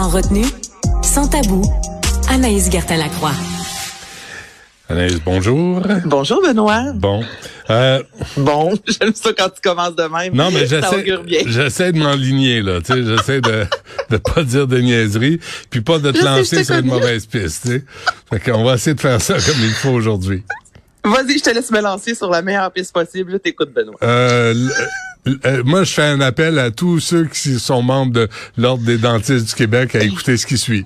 Sans retenue, sans tabou, Anaïs Gertin-Lacroix. Anaïs, bonjour. Bonjour Benoît. Bon. Euh, Bon, j'aime ça quand tu commences de même. non, mais j'essaie, j'essaie de m'enligner, là. Tu sais, j'essaie de, de pas dire de niaiseries, puis pas de te Je lancer sur une mauvaise piste, tu sais. Fait qu'on va essayer de faire ça comme il faut aujourd'hui. Vas-y, je te laisse me lancer sur la meilleure piste possible. Je t'écoute, Benoît. Euh, euh, moi, je fais un appel à tous ceux qui sont membres de l'Ordre des dentistes du Québec à écouter ce qui suit.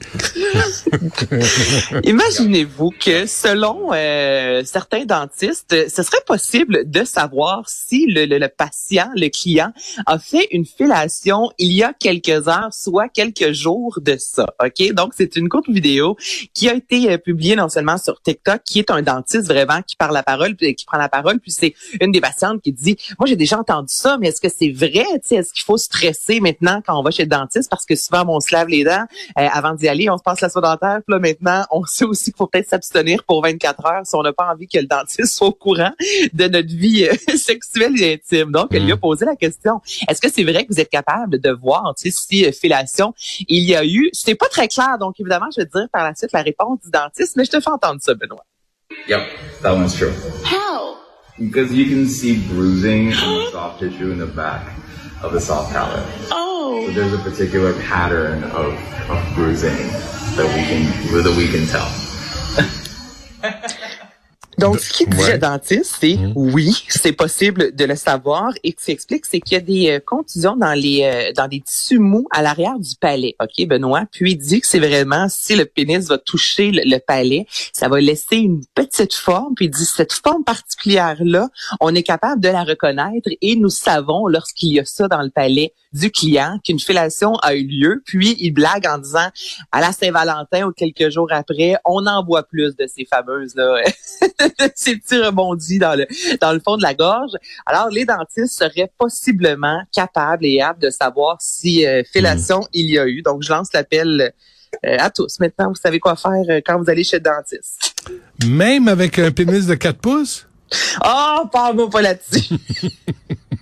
Imaginez-vous que selon euh, certains dentistes, ce serait possible de savoir si le, le- le patient, le client, a fait une fellation il y a quelques heures, soit quelques jours de ça. Ok, donc c'est une courte vidéo qui a été euh, publiée non seulement sur TikTok, qui est un dentiste vraiment qui parle la parole, qui prend la parole, puis c'est une des patientes qui dit, moi j'ai déjà entendu ça, mais est-ce que c'est vrai? Est-ce qu'il faut stresser maintenant quand on va chez le dentiste parce que souvent on se lave les dents euh, avant d'y aller, on se passe la soie dentaire. Puis là, maintenant, on sait aussi qu'il faut peut-être s'abstenir pour 24 heures si on n'a pas envie que le dentiste soit au courant de notre vie euh, sexuelle et intime. Donc, elle lui a posé la question, est-ce que c'est vrai que vous êtes capable de voir tu sais, si euh, fellation il y a eu? C'était pas très clair, donc évidemment, je vais te dire par la suite la réponse du dentiste, mais je te fais entendre ça, Benoît. Yep, that one's true. How? Because you can see bruising in the soft tissue in the back of the soft palate. Oh. So there's a particular pattern of, of bruising that we can that we can tell. Donc, ce qui dit ouais. le dentiste, c'est oui, c'est possible de le savoir. Et ce qui explique, c'est qu'il y a des euh, contusions dans les euh, dans des tissus mous à l'arrière du palais. OK, Benoît? Puis il dit que c'est vraiment si le pénis va toucher le, le palais, ça va laisser une petite forme. Puis il dit cette forme particulière-là, on est capable de la reconnaître et nous savons lorsqu'il y a ça dans le palais du client qu'une fellation a eu lieu. Puis il blague en disant à la Saint-Valentin ou quelques jours après, on en voit plus de ces fameuses là ces petits rebondis dans le dans le fond de la gorge. Alors les dentistes seraient possiblement capables et aptes de savoir si euh, fellation il y a eu. Donc je lance l'appel euh, à tous. Maintenant, vous savez quoi faire euh, quand vous allez chez le dentiste. Même avec un pénis de 4 pouces? Oh, parle-moi pas là-dessus.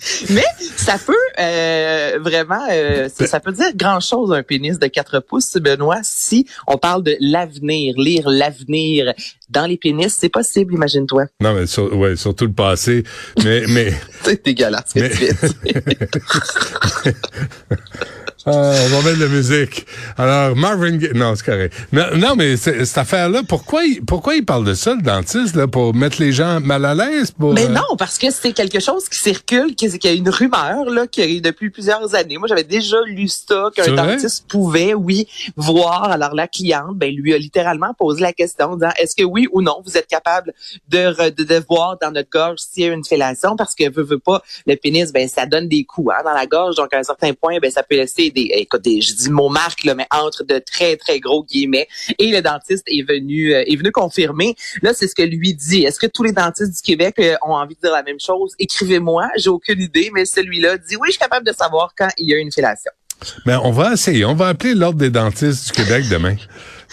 Mais ça peut euh, vraiment, euh, ça, ça peut dire grand-chose un pénis de 4 pouces, Benoît, si on parle de l'avenir, lire l'avenir dans les pénis, c'est possible, imagine-toi. Non, mais sur- ouais, surtout le passé. Mais, mais, C'est dégueulasse Mais- Ah, on va mettre de la musique. Alors, Marvin Gaye, non, c'est correct. Non, non, mais cette affaire-là, pourquoi il, pourquoi il parle de ça, le dentiste, là, pour mettre les gens mal à l'aise? Pour, Mais euh, non, parce que c'est quelque chose qui circule, qui- qu'il y a une rumeur là, qui est depuis plusieurs années. Moi, j'avais déjà lu ça qu'un dentiste pouvait, oui, voir. Alors la cliente, ben lui a littéralement posé la question, en disant est-ce que oui ou non vous êtes capable de, re- de, de voir dans notre gorge s'il y a une fellation, parce que veut veut pas le pénis, ben ça donne des coups hein, dans la gorge, donc à un certain point, ben ça peut laisser des, écoute, des, je dis marque mais entre de très très gros guillemets. Et le dentiste est venu euh, est venu confirmer. Là, c'est ce que lui dit. Est-ce que tous les dentistes du Québec euh, ont envie de dire la même chose? Écrivez-moi, j'ai aucune idée, mais celui-là dit oui, je suis capable de savoir quand il y a une fellation. Mais on va essayer. On va appeler l'Ordre des dentistes du Québec demain.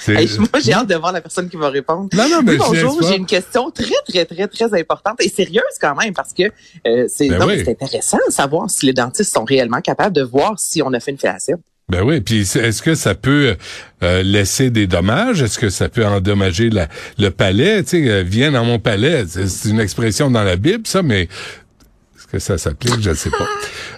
Hey, moi, j'ai hâte de voir la personne qui va répondre. Non, non, mais Oui, bonjour, j'ai une question très, très, très, très importante et sérieuse quand même parce que euh, c'est Ben oui. intéressant de savoir si les dentistes sont réellement capables de voir si on a fait une fellation. Ben oui, puis est-ce que ça peut euh, laisser des dommages? Est-ce que ça peut endommager la- le palais? Tu sais, euh, viens dans mon palais. C'est une expression dans la Bible, ça, mais est-ce que ça s'applique? Je ne sais pas.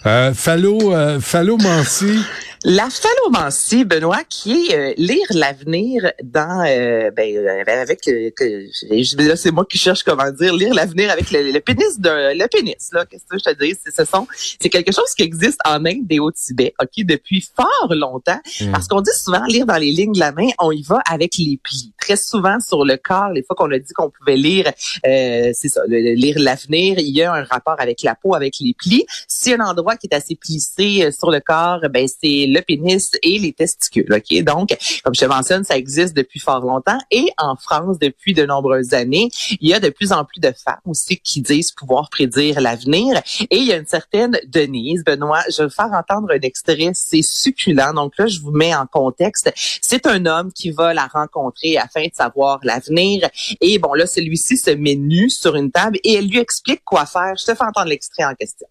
Euh, Fallo, euh, Fallomancie. La phallomancie, Benoît, qui est euh, lire l'avenir dans, euh, ben, euh, avec, euh, que, là, c'est moi qui cherche comment dire, lire l'avenir avec le, le pénis de, le pénis, là, qu'est-ce que je te dis, c'est, ce sont, c'est quelque chose qui existe en Inde et au Tibet, ok, depuis fort longtemps, parce qu'on dit souvent lire dans les lignes de la main, on y va avec les plis. Très souvent sur le corps, les fois qu'on a dit qu'on pouvait lire, euh, c'est ça, le- lire l'avenir, il y a un rapport avec la peau, avec les plis. A un endroit qui est assez plissé euh, sur le corps, ben c'est le pénis et les testicules. Ok, donc comme je te mentionne, ça existe depuis fort longtemps et en France depuis de nombreuses années, il y a de plus en plus de femmes aussi qui disent pouvoir prédire l'avenir et il y a une certaine Denise Benoît. Je vais faire entendre un extrait, c'est succulent. Donc là, je vous mets en contexte. C'est un homme qui va la rencontrer afin de savoir l'avenir et bon là, celui-ci se met nu sur une table et elle lui explique quoi faire. Je te fais entendre l'extrait en question.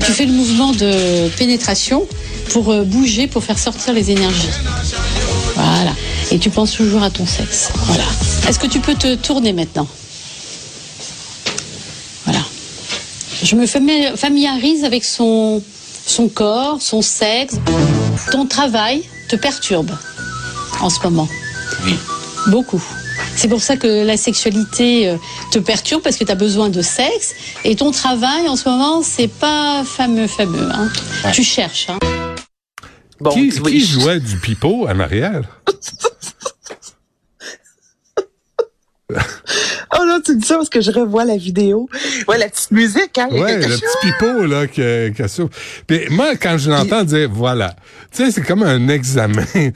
Tu fais le mouvement de pénétration pour euh, bouger, pour faire sortir les énergies. Voilà. Et tu penses toujours à ton sexe. Voilà. Est-ce que tu peux te tourner maintenant? Voilà. Je me fami- familiarise avec son, son corps, son sexe. Ton travail te perturbe en ce moment? Oui. Beaucoup. C'est pour ça que la sexualité euh, te perturbe parce que tu as besoin de sexe et ton travail en ce moment c'est pas fameux fameux hein. Tu cherches hein. Bon, qui, qui jouait du pipeau en arrière? Là, tu dis ça parce que je revois la vidéo. Ouais, la petite musique, hein. Ouais, le chose. petit pipeau, là, que, que ça- Puis moi, quand je l'entends dire, voilà, tu sais, c'est comme un examen. Eh,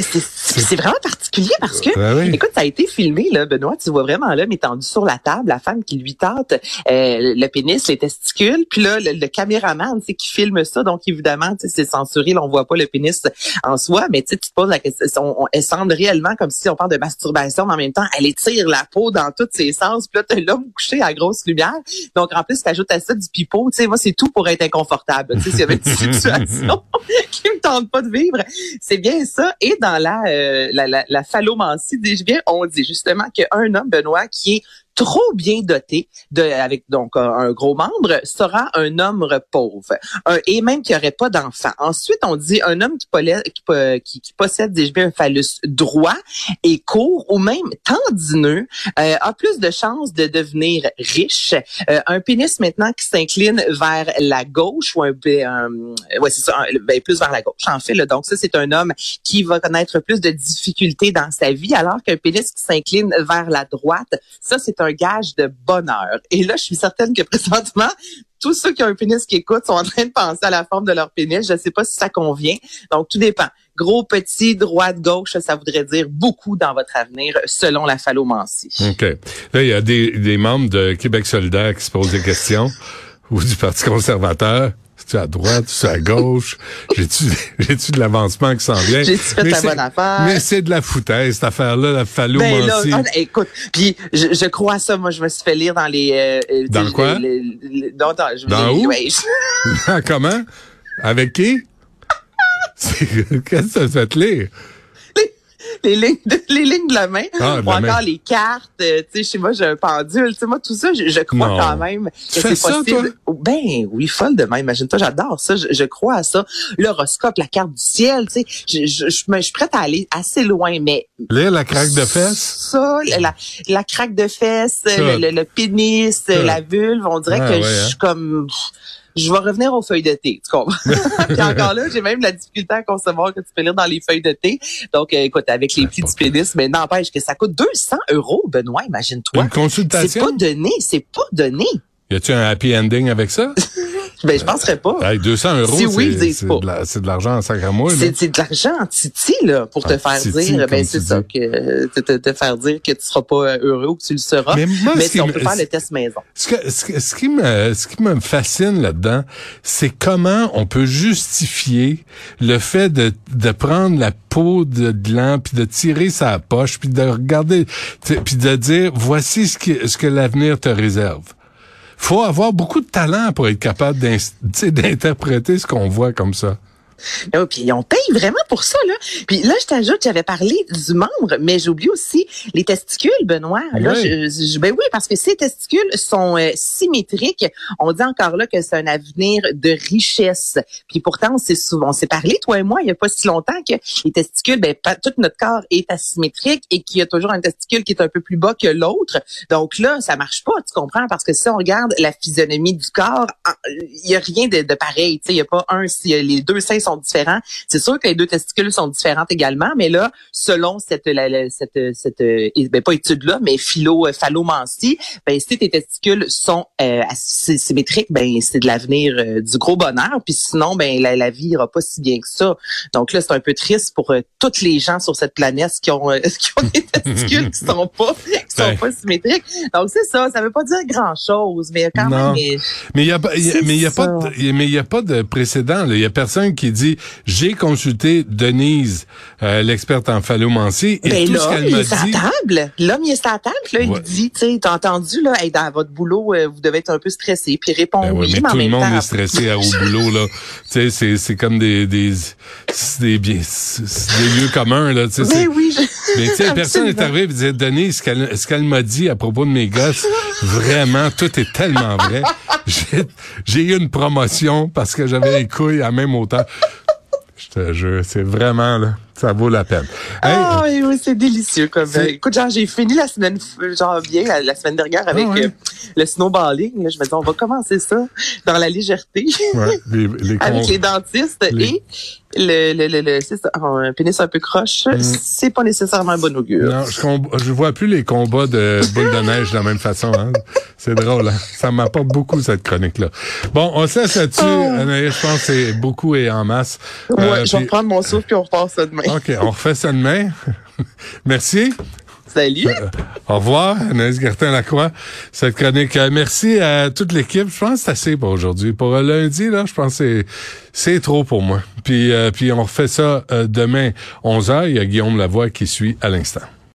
c'est- vraiment particulier parce que, Ben oui. écoute, ça a été filmé, là, Benoît, tu vois vraiment l'homme étendu sur la table, la femme qui lui tente euh, le pénis, les testicules, puis là, le, le caméraman, tu sais, qui filme ça, donc évidemment, tu sais, c'est censuré, là, on voit pas le pénis en soi, mais tu sais, tu te poses la question, on, on- elle semble réellement comme si on parle de masturbation, mais en même temps, elle étire la peau dans tous ses sens, puis là, t'as l'homme couché à grosse lumière, donc en plus, t'ajoutes à ça du pipeau, tu sais, moi, c'est tout pour être inconfortable, tu sais, s'il y avait une situation qui me tente pas de vivre, c'est bien ça. Et dans la, euh, la, la, la phallomancie, dis-je bien, on dit justement qu'un homme, Benoît, qui est trop bien doté, de, avec donc un, gros membre, sera un homme pauvre. Un- et même qui aurait pas d'enfant. Ensuite, on dit un homme qui, qui possède, dis-je bien, un phallus droit et court ou même tendineux, euh, a plus de chances de devenir riche. Euh, un pénis maintenant qui s'incline vers la gauche ou un, un ouais c'est ça, un- ben, plus vers la gauche en fait. Là. Donc ça c'est un homme qui va connaître plus de difficultés dans sa vie, alors qu'un pénis qui s'incline vers la droite, ça c'est un gage de bonheur. Et là je suis certaine que présentement tous ceux qui ont un pénis qui écoutent sont en train de penser à la forme de leur pénis. Je ne sais pas si ça convient. Donc, tout dépend. Gros, petit, droite, gauche, ça voudrait dire beaucoup dans votre avenir selon la phallomancie. OK. Là, il y a des, des membres de Québec solidaire qui se posent des questions, ou du Parti conservateur? C'est-tu à droite, c'est à gauche? J'ai-tu, j'ai-tu de l'avancement qui s'en vient? J'ai-tu fait Mais la c'est- bonne affaire? Mais c'est de la foutaise, cette affaire-là, la Ben là, phallomancie. ah, écoute, puis je, je crois ça. Moi, je me suis fait lire dans les. euh, euh, Dans quoi? les- les- dans, je- Dans les- où? ouais, Comment? Avec qui? Qu'est-ce que ça te fait lire? les lignes de, les lignes de la main Ah, de ou la encore main. les cartes euh, tu sais chez moi j'ai un pendule tu sais moi tout ça je, je crois Non. quand même Tu que c'est ça, possible ben oui folle de même imagine-toi j'adore ça je, je crois à ça l'horoscope la carte du ciel tu sais je, je, je, suis prête à aller assez loin mais Lire la craque de fesses? ça la, la, craque de fesses le, le, le pénis Ça. la vulve on dirait Ah, que ouais, je hein. suis comme je vais revenir aux feuilles de thé, tu comprends? Puis encore là, j'ai même la difficulté à concevoir que tu peux lire dans les feuilles de thé. Donc, euh, écoute, avec les plis du pénis, mais n'empêche que ça coûte 200 euros, Benoît, imagine-toi. Une C'est consultation? pas donné, c'est pas donné. Y a-tu un happy ending avec ça? Ben, je penserais pas. Hey, 200 euros, Si oui, c'est de l'argent en sac à moi. C'est de l'argent en titi, là, pour te faire dire, ben, c'est ça, que, te, faire dire que tu seras pas heureux ou que tu le seras. Mais on peut faire le test maison. Ce, que- que- qui me, ce qui me fascine là-dedans, c'est comment on peut justifier le fait de, de prendre la peau de gland puis de tirer sa poche puis de regarder puis de dire voici ce, qui, ce que l'avenir te réserve. Faut avoir beaucoup de talent pour être capable d'interpréter ce qu'on voit comme ça. Ah, puis on paye vraiment pour ça, là. Puis là, je t'ajoute, j'avais parlé du membre, mais j'oublie aussi les testicules, Benoît. Là, Oui. je, je- ben oui, parce que ces testicules sont euh, symétriques. On dit encore là que c'est un avenir de richesse. Puis pourtant, c'est souvent, on s'est parlé, toi et moi, il y a pas si longtemps que les testicules, ben, pas- tout notre corps est asymétrique et qu'il y a toujours un testicule qui est un peu plus bas que l'autre. Donc là, ça marche pas, tu comprends? Parce que si on regarde la physionomie du corps, il y a rien de, de pareil. Tu sais, il y a pas un, si les deux seins sont différents. C'est sûr que les deux testicules sont différentes également, mais là, selon cette, la- la- cette, cette, euh, ben, pas étude-là, mais philo, euh, phallomancie, ben, si tes testicules sont euh, symétriques, ben, c'est de l'avenir euh, du gros bonheur. Puis sinon, ben, la, la vie ira pas si bien que ça. Donc là, c'est un peu triste pour euh, toutes les gens sur cette planète qui ont, qui ont des testicules qui sont pas, qui sont Ben. pas symétriques. Donc c'est ça. Ça veut pas dire grand chose, mais quand Non. même. Mais il y a y a- mais il y a pas, de, mais il y a pas de précédent. Il y a personne qui dit j'ai consulté Denise, euh, l'experte en phallomancie, et Ben tout ce là, qu'elle il m'a est à dit. table. L'homme, il est à table. Là, Ouais. il dit, tu sais, t'as entendu, là, hey, dans votre boulot, euh, vous devez être un peu stressé. Puis il répond Ben ouais, oui, mais mais tout le monde temps. est stressé à- au boulot là. Tu sais, c'est c'est comme des des c'est des bien des lieux communs là. Tu sais, Oui, je- Mais tu sais, personne n'est arrivé et disait Denis, ce qu'elle ce qu'elle m'a dit à propos de mes gosses, vraiment tout est tellement vrai. J'ai eu une promotion parce que j'avais les couilles à même hauteur. Je te jure, c'est vraiment là, ça vaut la peine. Hey, Ah oui, oui, c'est délicieux. Comme, euh, écoute, genre, j'ai fini la semaine, genre bien, la, la semaine dernière avec Ah ouais. euh, le snowballing. Là, je me dis, on va commencer ça dans la légèreté ouais, les, les avec les dentistes les- et le, le, le, le- ça, un pénis un peu croche. C'est pas nécessairement un bon augure. Mm. Non, je, je vois plus les combats de boules de neige de la même façon. Hein. C'est drôle. Hein? Ça m'apporte beaucoup cette chronique-là. Bon, on se laisse là-dessus. Anaïs, je pense que c'est beaucoup et en masse. Ouais, Euh, je vais puis- reprendre mon souffle puis on repart ça demain. OK, on refait ça demain. Merci. Salut. Au revoir, Anaïs Gertin-Lacroix. Cette chronique. Euh, merci à toute l'équipe. Je pense que c'est assez pour aujourd'hui. Pour euh, lundi, là, je pense que c'est, c'est trop pour moi. Puis, euh, puis on refait ça euh, demain, 11h. Il y a Guillaume Lavoie qui suit à l'instant.